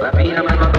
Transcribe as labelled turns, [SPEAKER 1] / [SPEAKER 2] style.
[SPEAKER 1] La mina más